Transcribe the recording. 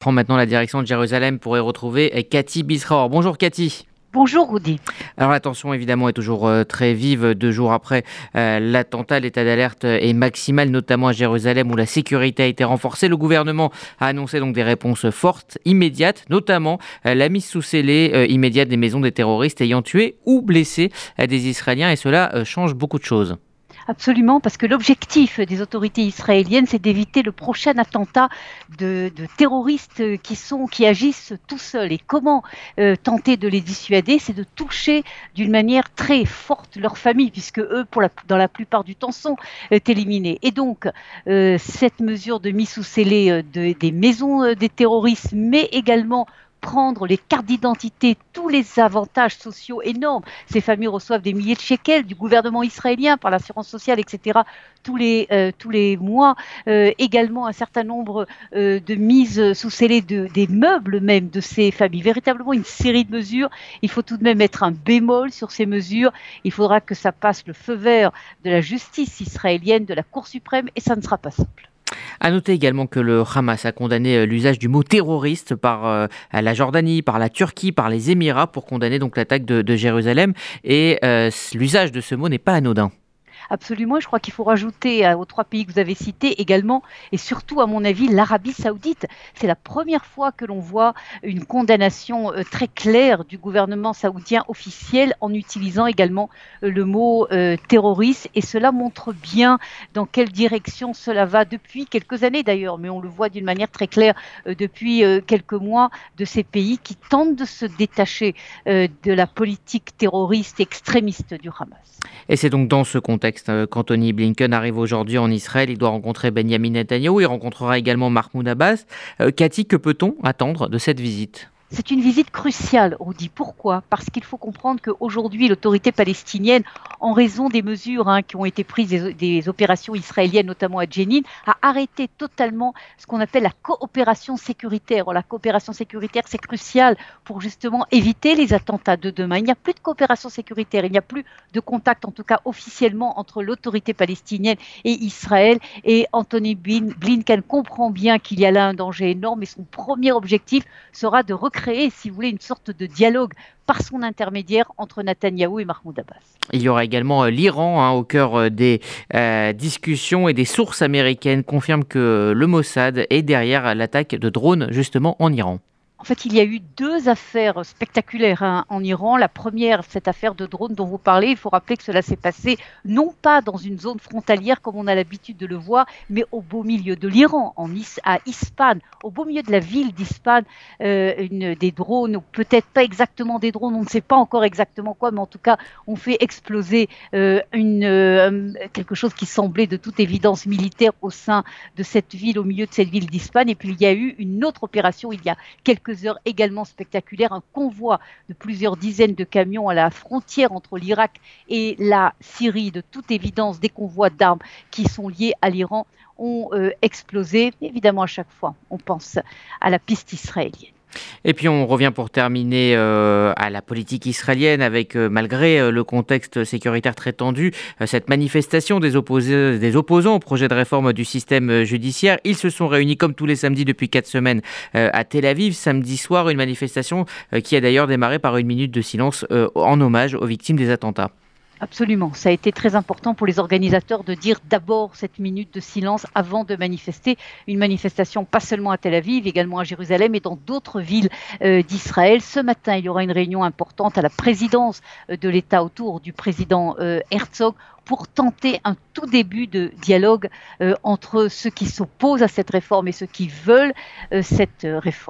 prend maintenant la direction de Jérusalem pour y retrouver Cathy Bisraor. Bonjour Cathy. Bonjour Rudy. Alors l'attention évidemment est toujours euh, très vive deux jours après euh, l'attentat. L'état d'alerte est maximal, notamment à Jérusalem où la sécurité a été renforcée. Le gouvernement a annoncé donc des réponses fortes, immédiates, notamment euh, la mise sous scellé immédiate des maisons des terroristes ayant tué ou blessé des Israéliens et cela change beaucoup de choses. Absolument, parce que l'objectif des autorités israéliennes, c'est d'éviter le prochain attentat de, terroristes qui sont, qui agissent tout seuls. Et comment euh, tenter de les dissuader? C'est de toucher d'une manière très forte leur famille, puisque eux, dans la plupart du temps, sont euh, éliminés. Et donc, euh, cette mesure de mise sous scellé des maisons des terroristes, mais également prendre les cartes d'identité, tous les avantages sociaux énormes. Ces familles reçoivent des milliers de shekels du gouvernement israélien par l'assurance sociale, etc. Tous les, euh, tous les mois. Euh, également un certain nombre euh, de mises sous scellé de, des meubles même de ces familles. Véritablement une série de mesures. Il faut tout de même mettre un bémol sur ces mesures. Il faudra que ça passe le feu vert de la justice israélienne, de la Cour suprême, et ça ne sera pas simple. À noter également que le Hamas a condamné euh, l'usage du mot terroriste par euh, la Jordanie, par la Turquie, par les Émirats pour condamner donc l'attaque de, Jérusalem. Et euh, l'usage de ce mot n'est pas anodin. Absolument. Je crois qu'il faut rajouter aux trois pays que vous avez cités également, et surtout, à mon avis, l'Arabie saoudite. C'est la première fois que l'on voit une condamnation euh, très claire du gouvernement saoudien officiel en utilisant également euh, le mot euh, terroriste. Et cela montre bien dans quelle direction cela va depuis quelques années d'ailleurs, mais on le voit d'une manière très claire depuis quelques mois de ces pays qui tentent de se détacher de la politique terroriste extrémiste du Hamas. Et c'est donc dans ce contexte euh, qu'Anthony Blinken arrive aujourd'hui en Israël. Il doit rencontrer Benjamin Netanyahu. Il rencontrera également Mahmoud Abbas. Euh, Cathy, que peut-on attendre de cette visite? C'est une visite cruciale, Rudy. Pourquoi? Parce qu'il faut comprendre qu'aujourd'hui, l'autorité palestinienne, en raison des mesures hein, qui ont été prises des, opérations israéliennes, notamment à Jenin, a arrêté totalement ce qu'on appelle la coopération sécuritaire. la coopération sécuritaire, c'est crucial pour justement éviter les attentats de demain. Il n'y a plus de coopération sécuritaire, il n'y a plus de contact, en tout cas officiellement, entre l'autorité palestinienne et Israël. Et Anthony Blinken comprend bien qu'il y a là un danger énorme et son premier objectif sera de recréer créer, si vous voulez, une sorte de dialogue par son intermédiaire entre Netanyahou et Mahmoud Abbas. Il y aura également euh, l'Iran hein, au cœur euh, des euh, discussions et des sources américaines confirment que le Mossad est derrière l'attaque de drones justement en Iran. En fait, il y a eu deux affaires spectaculaires hein, en Iran. La première, cette affaire de drone dont vous parlez, il faut rappeler que cela s'est passé non pas dans une zone frontalière comme on a l'habitude de le voir, mais au beau milieu de l'Iran, en à Ispan, au beau milieu de la ville d'Ispan, euh, des drones, ou peut-être pas exactement des drones, on ne sait pas encore exactement quoi, mais en tout cas, on fait exploser euh, euh, quelque chose qui semblait de toute évidence militaire au sein de cette ville, au milieu de cette ville d'Ispan. Et puis il y a eu une autre opération il y a quelques heures également spectaculaires, un convoi de plusieurs dizaines de camions à la frontière entre l'Irak et la Syrie, de toute évidence des convois d'armes qui sont liés à l'Iran, ont euh, explosé. Évidemment, à chaque fois, on pense à la piste israélienne. Et puis on revient pour terminer euh, à la politique israélienne avec, euh, malgré euh, le contexte sécuritaire très tendu, cette manifestation des, opposants au projet de réforme du système judiciaire. Ils se sont réunis comme tous les samedis depuis quatre semaines à Tel Aviv. Samedi soir, une manifestation qui a d'ailleurs démarré par une minute de silence en hommage aux victimes des attentats. Absolument. Ça a été très important pour les organisateurs de dire d'abord cette minute de silence avant de manifester. Une manifestation pas seulement à Tel Aviv, également à Jérusalem et dans d'autres villes euh, d'Israël. Ce matin, il y aura une réunion importante à la présidence euh, de l'État autour du président euh, Herzog pour tenter un tout début de dialogue entre ceux qui s'opposent à cette réforme et ceux qui veulent cette réforme.